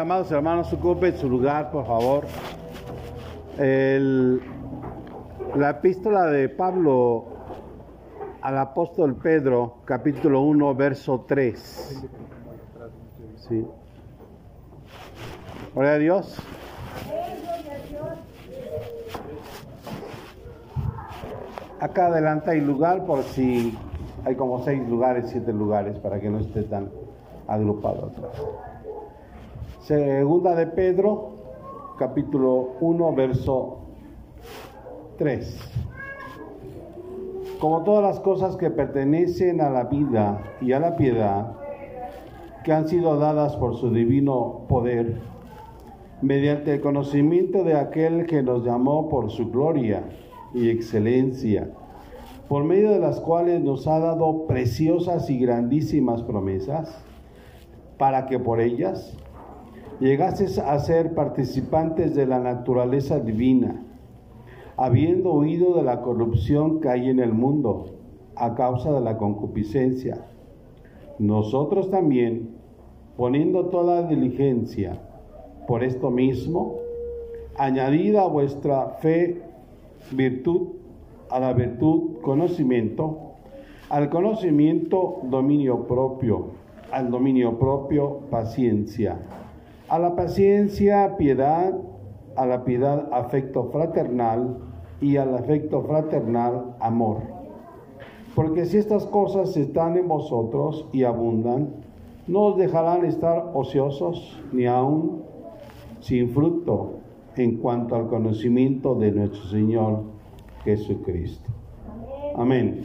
amados hermanos, ocupen su lugar, por favor. La epístola de Pablo al apóstol Pedro, capítulo 1, verso 3. Sí. Gloria a Dios. Acá adelante hay lugar por si hay como seis lugares, siete lugares, para que no esté tan agrupado atrás. Segunda de Pedro, capítulo 1, verso 3. Como todas las cosas que pertenecen a la vida y a la piedad, que han sido dadas por su divino poder, mediante el conocimiento de aquel que nos llamó por su gloria y excelencia, por medio de las cuales nos ha dado preciosas y grandísimas promesas, para que por ellas llegases a ser participantes de la naturaleza divina, habiendo huido de la corrupción que hay en el mundo a causa de la concupiscencia. Nosotros también, poniendo toda diligencia por esto mismo, añadida a vuestra fe virtud, a la virtud conocimiento, al conocimiento dominio propio, al dominio propio paciencia, a la paciencia piedad, a la piedad afecto fraternal y al afecto fraternal amor. Porque si estas cosas están en vosotros y abundan, no os dejarán estar ociosos ni aún sin fruto en cuanto al conocimiento de nuestro Señor Jesucristo. Amén.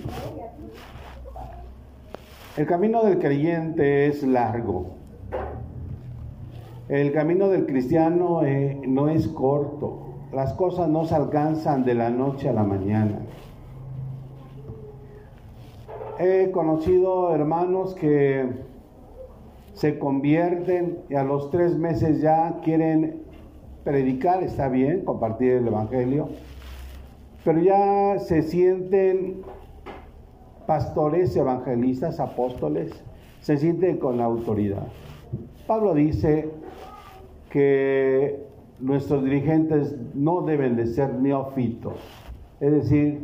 El camino del creyente es largo. El camino del cristiano eh, no es corto. Las cosas no se alcanzan de la noche a la mañana. He conocido hermanos que se convierten y a los tres meses ya quieren predicar, está bien, compartir el Evangelio, pero ya se sienten pastores, evangelistas, apóstoles, se sienten con la autoridad. Pablo dice que nuestros dirigentes no deben de ser neófitos, es decir,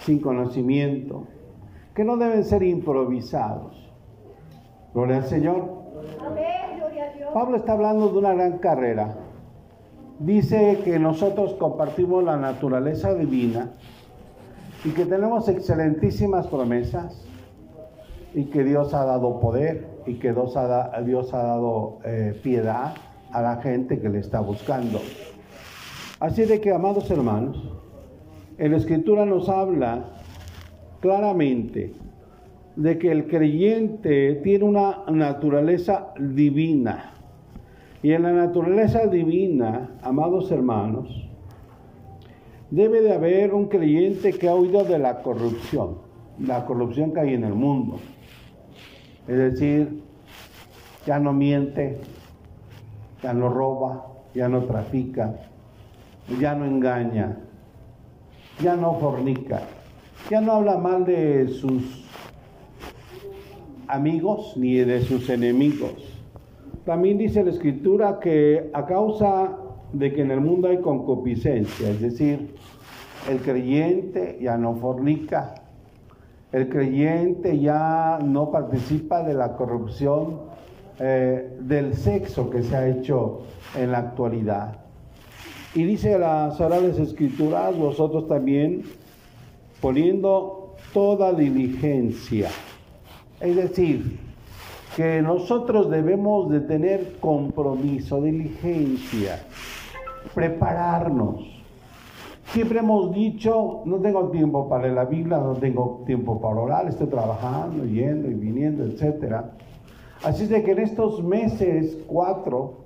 sin conocimiento, que no deben ser improvisados. Gloria al Señor. Pablo está hablando de una gran carrera. Dice que nosotros compartimos la naturaleza divina y que tenemos excelentísimas promesas y que Dios ha dado poder y que Dios ha, dado eh, piedad a la gente que le está buscando. Así de que, amados hermanos, en la escritura nos habla claramente de que el creyente tiene una naturaleza divina. Y en la naturaleza divina, amados hermanos, debe de haber un creyente que ha huido de la corrupción, la corrupción que hay en el mundo. Es decir, ya no miente, ya no roba, ya no trafica, ya no engaña, ya no fornica, ya no habla mal de sus amigos ni de sus enemigos. También dice la escritura que a causa de que en el mundo hay concupiscencia, es decir, el creyente ya no fornica, el creyente ya no participa de la corrupción eh, del sexo que se ha hecho en la actualidad. Y dice las Sagradas Escrituras, vosotros también, poniendo toda diligencia, es decir, que nosotros debemos de tener compromiso, diligencia, prepararnos. Siempre hemos dicho, no tengo tiempo para la Biblia, no tengo tiempo para orar, estoy trabajando, yendo y viniendo, etc. Así es de que en estos meses, cuatro,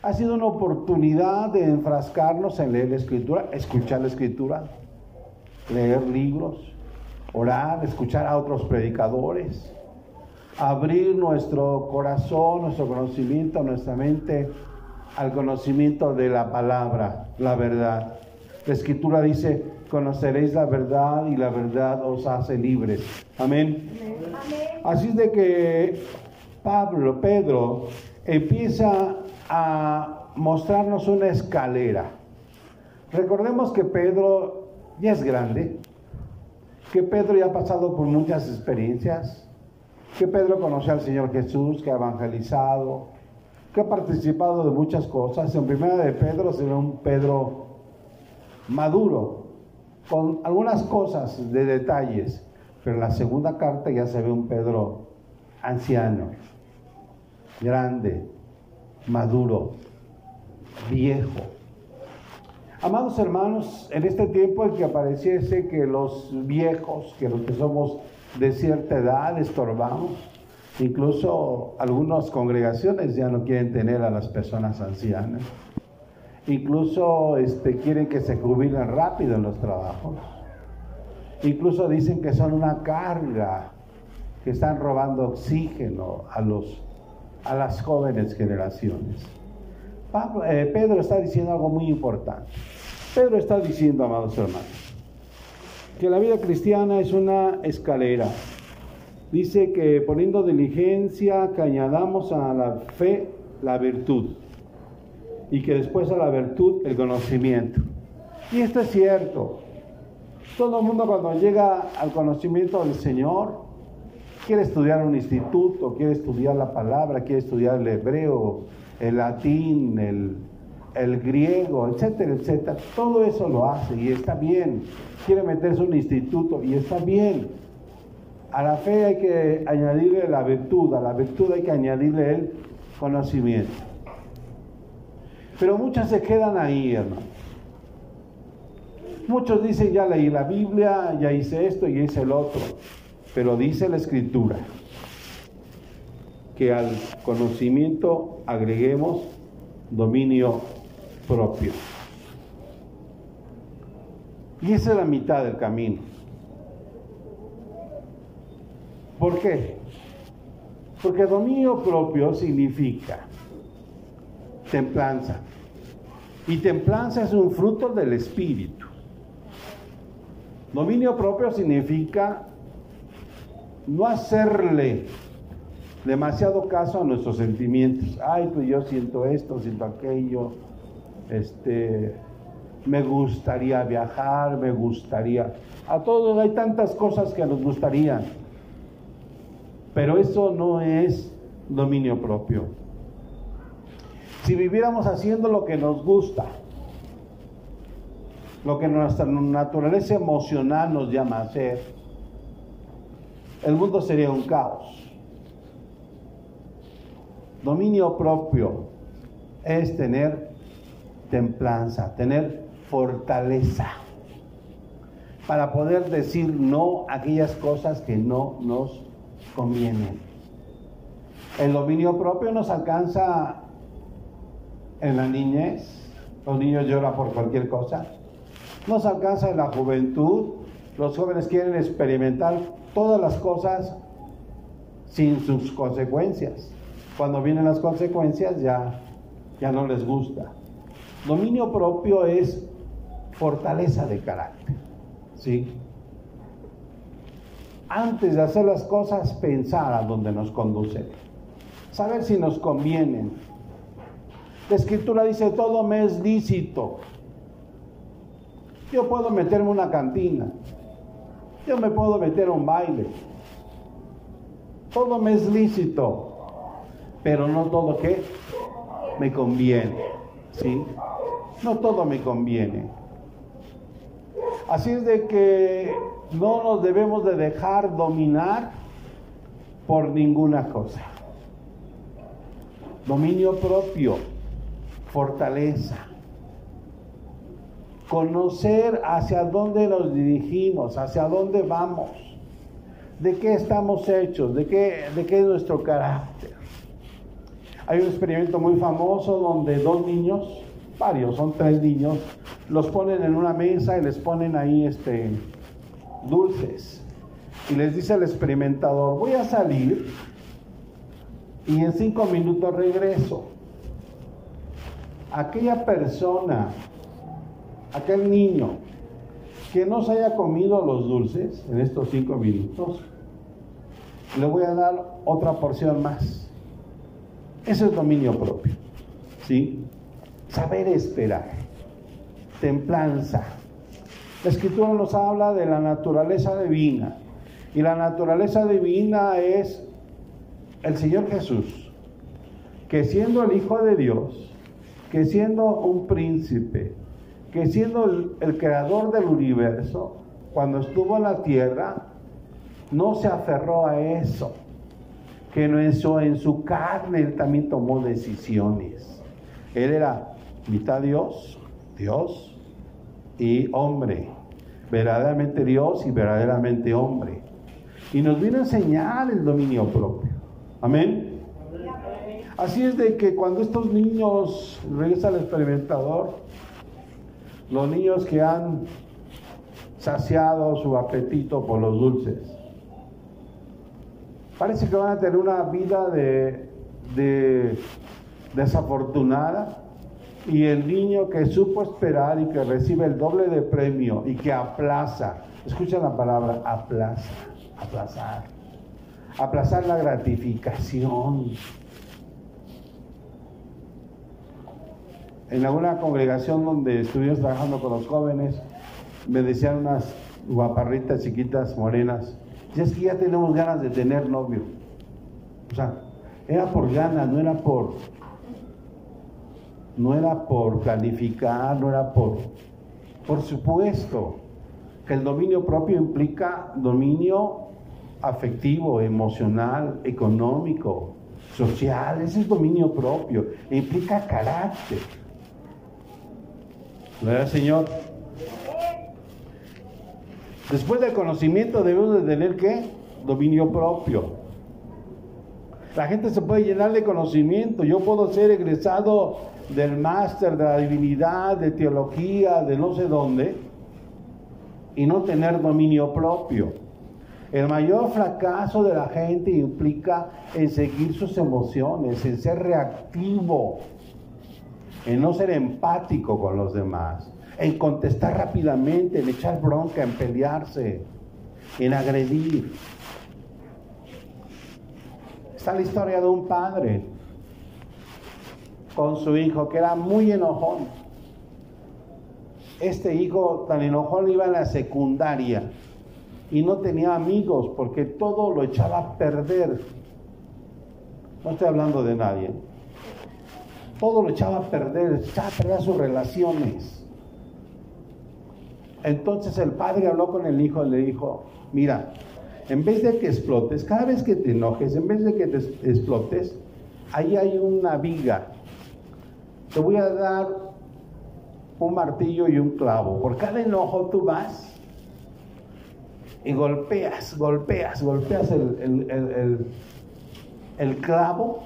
ha sido una oportunidad de enfrascarnos en leer la escritura, escuchar la escritura, leer libros, orar, escuchar a otros predicadores, abrir nuestro corazón, nuestro conocimiento, nuestra mente al conocimiento de la palabra, la verdad. La escritura dice, conoceréis la verdad y la verdad os hace libres. Amén. Amén. Así es de que Pablo, Pedro, empieza a mostrarnos una escalera. Recordemos que Pedro ya es grande, que Pedro ya ha pasado por muchas experiencias, que Pedro conoce al Señor Jesús, que ha evangelizado, que ha participado de muchas cosas. En primera de Pedro se ve un Pedro maduro, con algunas cosas de detalles, pero en la segunda carta ya se ve un Pedro anciano, grande, maduro, viejo. Amados hermanos, en este tiempo en que apareciese que los viejos, que los que somos de cierta edad, estorbamos, incluso algunas congregaciones ya no quieren tener a las personas ancianas, incluso este, quieren que se jubilen rápido en los trabajos, incluso dicen que son una carga, que están robando oxígeno a los a las jóvenes generaciones. Eh, Pedro está diciendo algo muy importante. Pedro está diciendo, amados hermanos, que la vida cristiana es una escalera. Dice que poniendo diligencia que añadamos a la fe la virtud y que después a la virtud el conocimiento. Y esto es cierto. Todo el mundo cuando llega al conocimiento del Señor, quiere estudiar un instituto, quiere estudiar la palabra, quiere estudiar el hebreo, el latín, el, griego, etcétera, etcétera. Todo eso lo hace y está bien. Quiere meterse en un instituto y está bien. A la fe hay que añadirle la virtud, a la virtud hay que añadirle el conocimiento. Pero muchas se quedan ahí, hermano. Muchos dicen, ya leí la Biblia, ya hice esto y hice el otro. Pero dice la escritura que al conocimiento agreguemos dominio propio. Y esa es la mitad del camino. ¿Por qué? Porque dominio propio significa templanza. Y templanza es un fruto del espíritu. Dominio propio significa no hacerle demasiado caso a nuestros sentimientos. Ay, pues yo siento esto, siento aquello, este, me gustaría viajar, me gustaría. A todos hay tantas cosas que nos gustaría, pero eso no es dominio propio. Si viviéramos haciendo lo que nos gusta, lo que nuestra naturaleza emocional nos llama a hacer, el mundo sería un caos. Dominio propio es tener templanza, tener fortaleza para poder decir no a aquellas cosas que no nos convienen. El dominio propio nos alcanza en la niñez, los niños lloran por cualquier cosa, nos alcanza en la juventud, los jóvenes quieren experimentar todas las cosas sin sus consecuencias. Cuando vienen las consecuencias ya, ya no les gusta. Dominio propio es fortaleza de carácter. ¿sí? Antes de hacer las cosas, pensar a dónde nos conducen. Saber si nos convienen. La escritura dice, todo me es lícito. Yo puedo meterme una cantina, yo me puedo meter a un baile. Todo me es lícito, pero no todo que me conviene. ¿Sí? No todo me conviene. Así es de que no nos debemos de dejar dominar por ninguna cosa. Dominio propio, fortaleza conocer hacia dónde nos dirigimos, hacia dónde vamos, de qué estamos hechos, de qué, de qué es nuestro carácter. Hay un experimento muy famoso donde dos niños, varios, son tres niños, los ponen en una mesa y les ponen ahí este, dulces. Y les dice el experimentador, voy a salir y en cinco minutos regreso. Aquella persona aquel niño que no se haya comido los dulces en estos cinco minutos, le voy a dar otra porción más. Eso es dominio propio. ¿sí? Saber esperar, templanza. La escritura nos habla de la naturaleza divina. Y la naturaleza divina es el Señor Jesús, que siendo el Hijo de Dios, que siendo un príncipe, que siendo el, creador del universo, cuando estuvo en la tierra, no se aferró a eso, que no eso en su carne él también tomó decisiones. Él era mitad Dios, Dios y hombre, verdaderamente Dios y verdaderamente hombre. Y nos viene a enseñar el dominio propio. Amén. Así es de que cuando estos niños, regresa al experimentador, los niños que han saciado su apetito por los dulces, parece que van a tener una vida de desafortunada y el niño que supo esperar y que recibe el doble de premio y que aplaza, escucha la palabra aplaza, aplazar, aplazar la gratificación. En alguna congregación donde estuvimos trabajando con los jóvenes, me decían unas guaparritas chiquitas, morenas, ya es que ya tenemos ganas de tener novio. O sea, era por ganas, no era por, no era por planificar, no era por, por supuesto, que el dominio propio implica dominio afectivo, emocional, económico, social, ese es dominio propio, implica carácter. ¿Verdad, Señor? Después del conocimiento debemos de tener qué? Dominio propio. La gente se puede llenar de conocimiento. Yo puedo ser egresado del máster de la divinidad, de teología, de no sé dónde, y no tener dominio propio. El mayor fracaso de la gente implica en seguir sus emociones, en ser reactivo, en no ser empático con los demás, en contestar rápidamente, en echar bronca, en pelearse, en agredir. Está la historia de un padre con su hijo que era muy enojón. Este hijo tan enojón iba a la secundaria y no tenía amigos porque todo lo echaba a perder. No estoy hablando de nadie. Todo lo echaba a perder, echaba a perder sus relaciones. Entonces el padre habló con el hijo y le dijo, mira, en vez de que explotes, cada vez que te enojes, en vez de que te explotes, ahí hay una viga. Te voy a dar un martillo y un clavo. Por cada enojo tú vas y golpeas, golpeas, golpeas el, el, clavo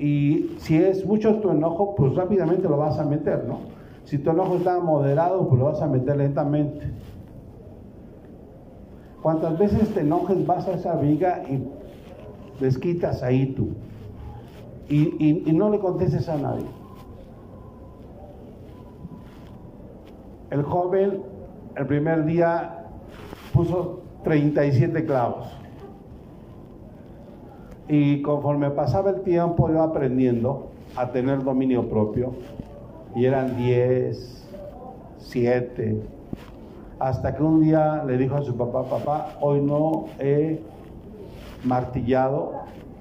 y si es mucho tu enojo, pues rápidamente lo vas a meter, ¿no? Si tu enojo está moderado, pues lo vas a meter lentamente. Cuantas veces te enojes, vas a esa viga y desquitas ahí tú. Y, y no le contestes a nadie. El joven el primer día puso 37 clavos. Y conforme pasaba el tiempo iba aprendiendo a tener dominio propio. Y eran 10, 7. Hasta que un día le dijo a su papá, papá, hoy no he martillado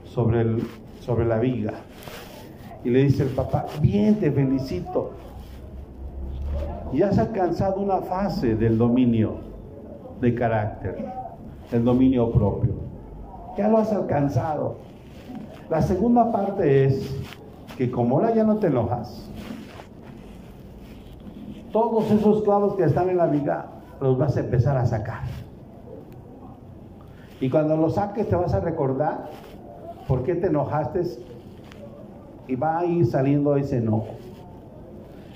sobre, el, sobre la viga. Y le dice el papá, bien, te felicito y has alcanzado una fase del dominio de carácter, el dominio propio. Ya lo has alcanzado. La segunda parte es que como ahora ya no te enojas, todos esos clavos que están en la viga los vas a empezar a sacar. Y cuando los saques te vas a recordar por qué te enojaste y va a ir saliendo ese enojo.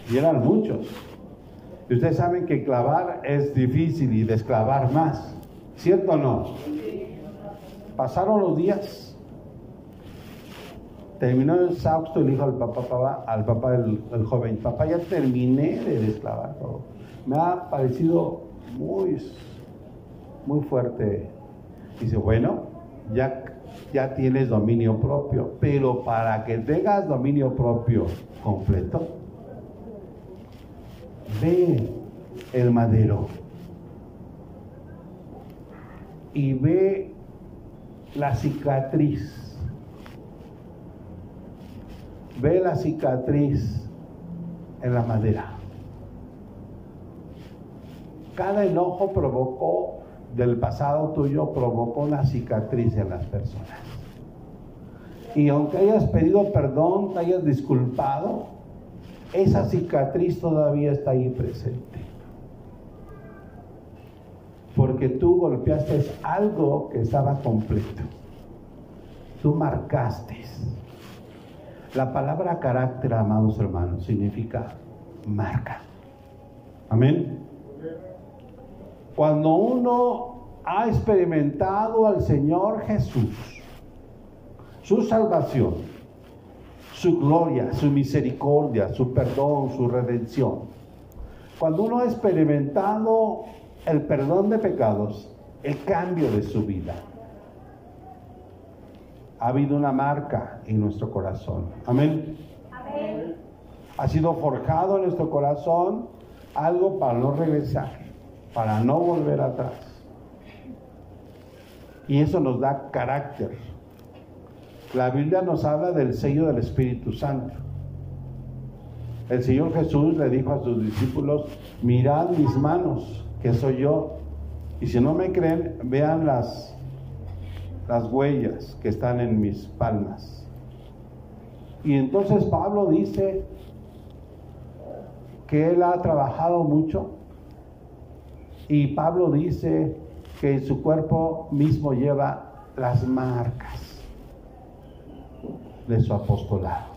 Y eran muchos. Y ustedes saben que clavar es difícil y desclavar más. ¿Cierto o no? Pasaron los días. Terminó el sausto y le dijo al papá, al papá del, joven, papá ya terminé de desclavar todo. Me ha parecido muy, muy fuerte. Dice, bueno, ya, ya tienes dominio propio. Pero para que tengas dominio propio completo, ve el madero y ve la cicatriz. Ve la cicatriz en la madera. Cada enojo provocó, del pasado tuyo, provocó una cicatriz en las personas. Y aunque hayas pedido perdón, te hayas disculpado, esa cicatriz todavía está ahí presente. Porque tú golpeaste algo que estaba completo. Tú marcaste. La palabra carácter, amados hermanos, significa marca. Amén. Cuando uno ha experimentado al Señor Jesús, su salvación, su gloria, su misericordia, su perdón, su redención, cuando uno ha experimentado el perdón de pecados, el cambio de su vida, ha habido una marca en nuestro corazón. Amén. Amén. Ha sido forjado en nuestro corazón algo para no regresar, para no volver atrás. Y eso nos da carácter. La Biblia nos habla del sello del Espíritu Santo. El Señor Jesús le dijo a sus discípulos, mirad mis manos, que soy yo. Y si no me creen, vean las las huellas que están en mis palmas. Y entonces Pablo dice que él ha trabajado mucho y Pablo dice que en su cuerpo mismo lleva las marcas de su apostolado.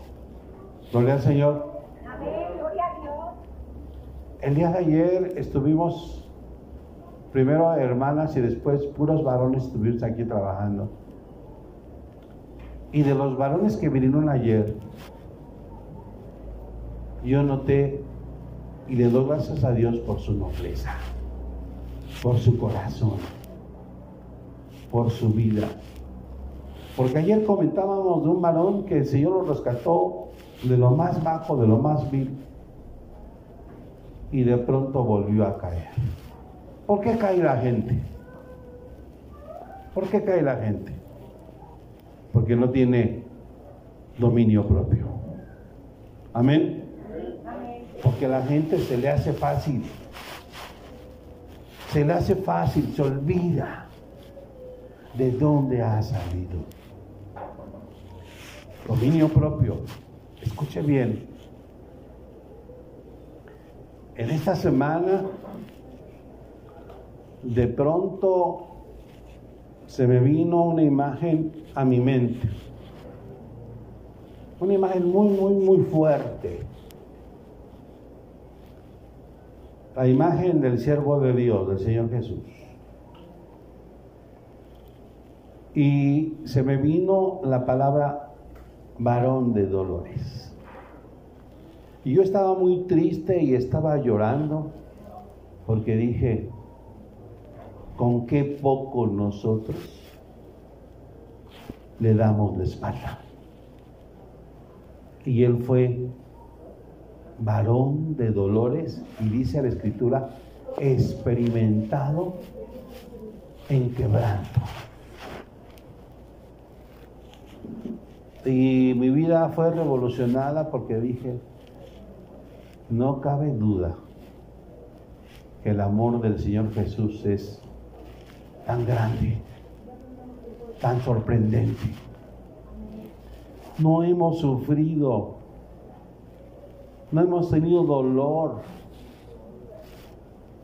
Gloria al Señor. Amén, gloria a Dios. El día de ayer estuvimos primero hermanas y después puros varones estuvimos aquí trabajando. Y de los varones que vinieron ayer, yo noté y le doy gracias a Dios por su nobleza, por su corazón, por su vida. Porque ayer comentábamos de un varón que el Señor lo rescató de lo más bajo, de lo más vil, y de pronto volvió a caer. ¿Por qué cae la gente? ¿Por qué cae la gente? Porque no tiene dominio propio. Amén. Porque la gente se le hace fácil. Se le hace fácil, se olvida de dónde ha salido. Dominio propio. Escuche bien. En esta semana de pronto se me vino una imagen a mi mente. Una imagen muy, muy, muy fuerte. La imagen del siervo de Dios, del Señor Jesús. Y se me vino la palabra varón de dolores. Y yo estaba muy triste y estaba llorando porque dije, con qué poco nosotros le damos la espalda. Y él fue varón de dolores y dice la escritura, experimentado en quebranto. Y mi vida fue revolucionada porque dije, no cabe duda que el amor del Señor Jesús es tan grande, tan sorprendente. No hemos sufrido, no hemos tenido dolor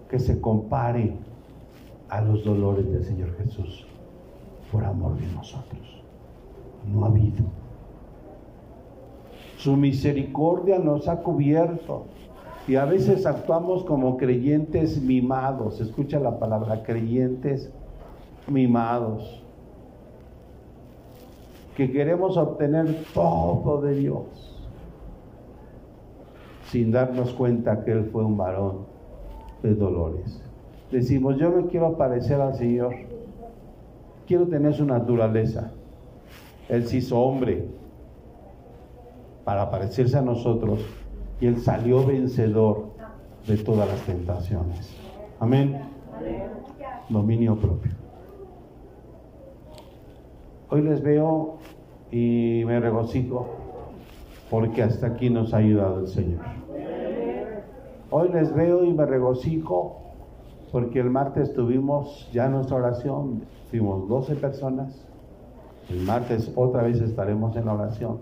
que se compare a los dolores del Señor Jesús por amor de nosotros. No ha habido. Su misericordia nos ha cubierto. Y a veces actuamos como creyentes mimados. Escucha la palabra creyentes mimados, que queremos obtener todo de Dios, sin darnos cuenta que Él fue un varón de dolores. Decimos, yo me quiero parecer al Señor, quiero tener su naturaleza. Él se hizo hombre para parecerse a nosotros y Él salió vencedor de todas las tentaciones. Amén. Dominio propio. Hoy les veo y me regocijo porque hasta aquí nos ha ayudado el Señor. Hoy les veo y me regocijo porque el martes tuvimos ya nuestra oración, fuimos 12 personas. El martes otra vez estaremos en la oración.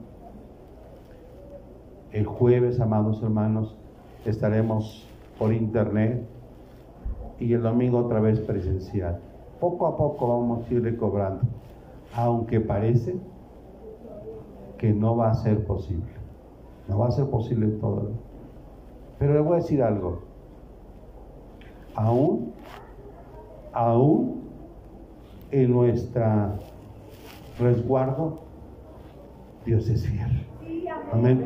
El jueves, amados hermanos, estaremos por internet y el domingo otra vez presencial. Poco a poco vamos a ir recobrando, aunque parece que no va a ser posible. No va a ser posible todo. Pero le voy a decir algo. Aún, aún en nuestra resguardo, Dios es fiel. Amén.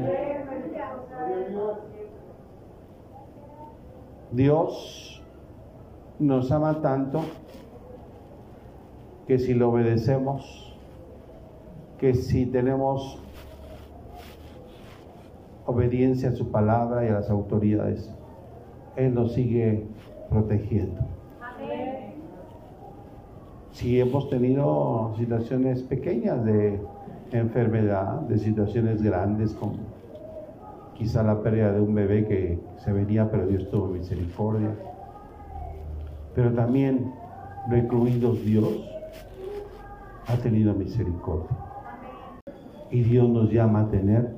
Dios nos ama tanto que si lo obedecemos, que si tenemos obediencia a su palabra y a las autoridades, Él nos sigue protegiendo. Si hemos tenido situaciones pequeñas de enfermedad, de situaciones grandes como quizá la pérdida de un bebé que se venía, pero Dios tuvo misericordia. Pero también, recluidos Dios, ha tenido misericordia. Y Dios nos llama a tener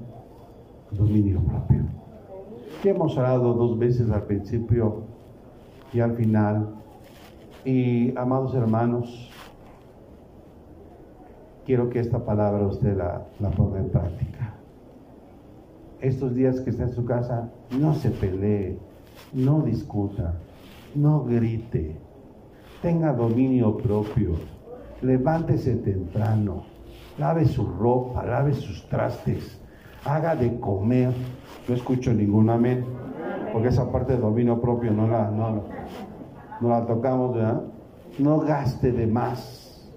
dominio propio. Que hemos orado dos veces al principio y al final. Y amados hermanos, quiero que esta palabra usted la, la ponga en práctica estos días que está en su casa, no se pelee, no discuta, no grite, tenga dominio propio, levántese temprano, lave su ropa, lave sus trastes, haga de comer. No escucho ningún amén, porque esa parte de dominio propio no la, no, no la tocamos, ¿verdad? No gaste de más,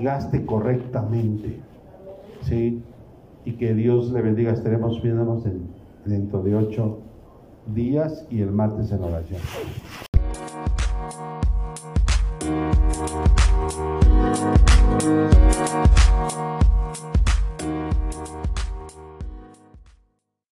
gaste correctamente, ¿sí? y que Dios le bendiga. Estaremos viéndonos dentro de ocho días y el martes en oración.